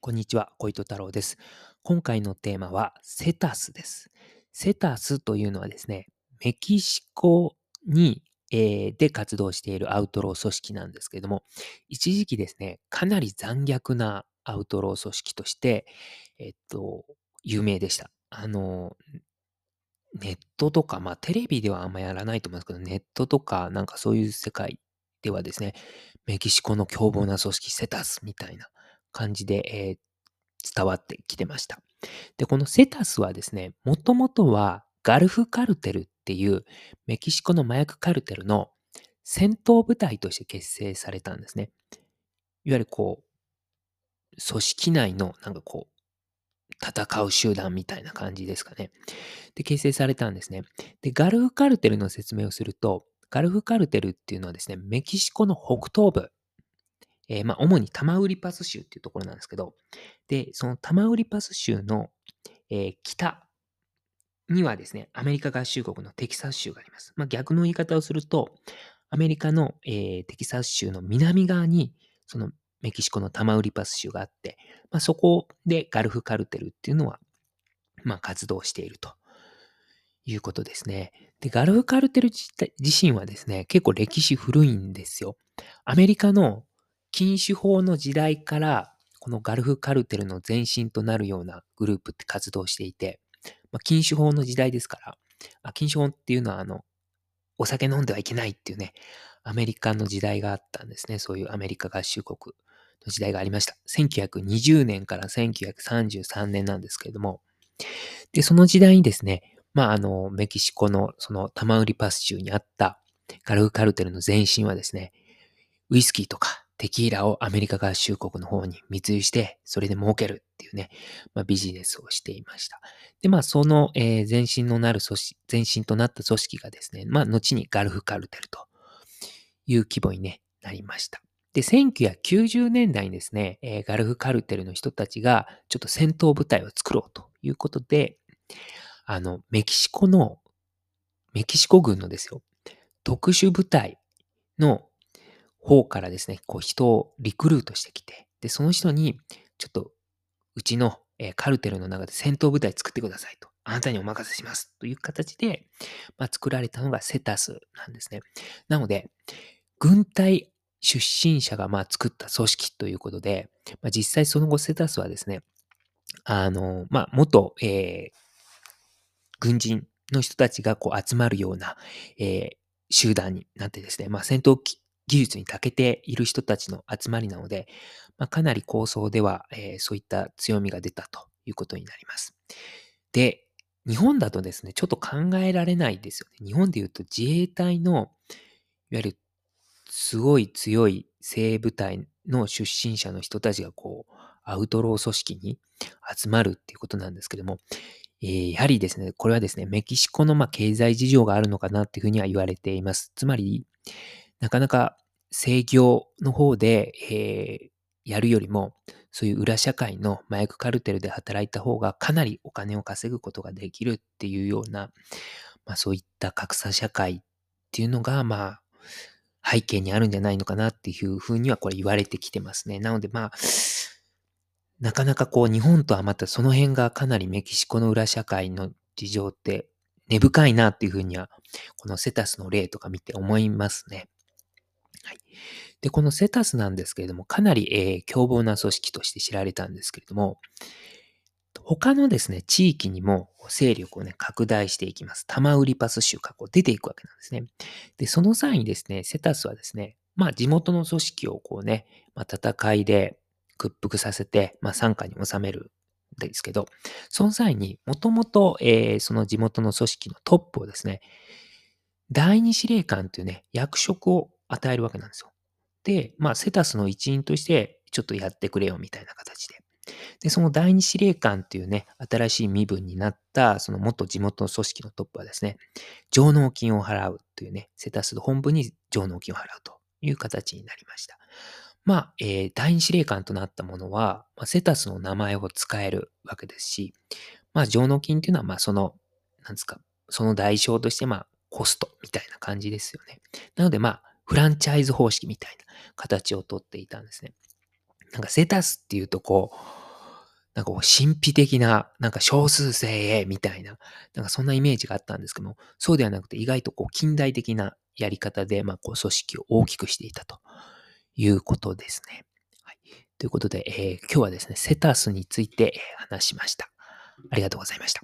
こんにちは、小糸太郎です。今回のテーマはセタスです。セタスというのはですね、メキシコに、えーで活動しているアウトロー組織なんですけれども、一時期ですね、かなり残虐なアウトロー組織として、えっと、有名でした。あの、ネットとか、まあテレビではあんまやらないと思うんですけど、ネットとかなんかそういう世界ではですね、メキシコの凶暴な組織セタスみたいな感じで、えー伝わってきてました。で、このセタスはですね、もともとはガルフカルテルっていうメキシコの麻薬カルテルの戦闘部隊として結成されたんですね。いわゆるこう、組織内のなんかこう、戦う集団みたいな感じですかね。で、結成されたんですね。で、ガルフカルテルの説明をすると、ガルフカルテルっていうのはですね、メキシコの北東部、えーまあ、主にタマウリパス州っていうところなんですけど、で、そのタマウリパス州の、えー北にはですね、アメリカ合衆国のテキサス州があります。まあ、逆の言い方をすると、アメリカの、えーテキサス州の南側に、そのメキシコのタマウリパス州があって、まあ、そこでガルフカルテルっていうのは、まあ、活動しているということですね。で、ガルフカルテル自自身はですね、結構歴史古いんですよ。アメリカの禁酒法の時代から、このガルフカルテルの前身となるようなグループって活動していて、まあ、禁酒法の時代ですから、あ禁酒法っていうのは、あの、お酒飲んではいけないっていうね、アメリカの時代があったんですね。そういうアメリカ合衆国の時代がありました。1920年から1933年なんですけれども、で、その時代にですね、まあ、あの、メキシコのそのタマウリパス州にあったガルフカルテルの前身はですね、ウイスキーとかテキーラをアメリカ合衆国の方に密輸して、それで儲けるっていうね、まあ、ビジネスをしていました。で、まあ、その、えー前身のなる組織、前身となった組織がですね、まあ、後にガルフカルテルという規模に、ね、なりました。で、1990年代にですね、えーガルフカルテルの人たちが、ちょっと戦闘部隊を作ろうということで、あの、メキシコの、メキシコ軍のですよ、特殊部隊の方からですね、こう人をリクルートしてきて、で、その人に、ちょっと、うちの、えカルテルの中で戦闘部隊作ってくださいと。あなたにお任せします。という形で、まあ、作られたのがセタスなんですね。なので、軍隊出身者がまあ作った組織ということで、まあ、実際その後セタスはですね、あの、まあ、元、えー軍人の人たちがこう集まるような、えー集団になってですね、まあ、戦闘機技術に長けている人たちの集まりなので、まあ、かなり構想では、えーそういった強みが出たということになります。で、日本だとですね、ちょっと考えられないですよね。日本で言うと自衛隊の、いわゆるすごい強い精部隊の出身者の人たちがこう、アウトロー組織に集まるっていうことなんですけども、えーやはりですね、これはですね、メキシコのま経済事情があるのかなっていうふうには言われています。つまり、なかなか制御の方で、えーやるよりも、そういう裏社会の麻薬カルテルで働いた方がかなりお金を稼ぐことができるっていうような、まあそういった格差社会っていうのが、まあ、背景にあるんじゃないのかなっていうふうにはこれ言われてきてますね。なのでまあ、なかなかこう日本とはまたその辺がかなりメキシコの裏社会の事情って根深いなっていうふうには、このセタスの例とか見て思いますね。はい。で、このセタスなんですけれども、かなり、えー凶暴な組織として知られたんですけれども、他のですね、地域にも勢力をね、拡大していきます。タマウリパス州からこう出ていくわけなんですね。で、その際にですね、セタスはですね、まあ地元の組織をこうね、まあ戦いで屈服させて、まあ傘下に収めるんですけど、その際にもともと、えーその地元の組織のトップをですね、第二司令官というね、役職を与えるわけなんですよ。で、まあセタスの一員としてちょっとやってくれよみたいな形で。で、その第二司令官っていうね、新しい身分になった、その元地元の組織のトップはですね、上納金を払うというね、セタスの本部に上納金を払うという形になりました。まあ、えー第二司令官となったものは、まあ、セタスの名前を使えるわけですし、まあ、上納金っていうのは、まあ、その、なんですか、その代償として、まあ、コストみたいな感じですよね。なので、まあ、フランチャイズ方式みたいな形をとっていたんですね。なんかセタスっていうとこう、なんかこう神秘的な、なんか少数精鋭みたいな、なんかそんなイメージがあったんですけども、そうではなくて意外とこう近代的なやり方で、まあこう組織を大きくしていたということですね。はい、ということで、えー、今日はですね、セタスについて話しました。ありがとうございました。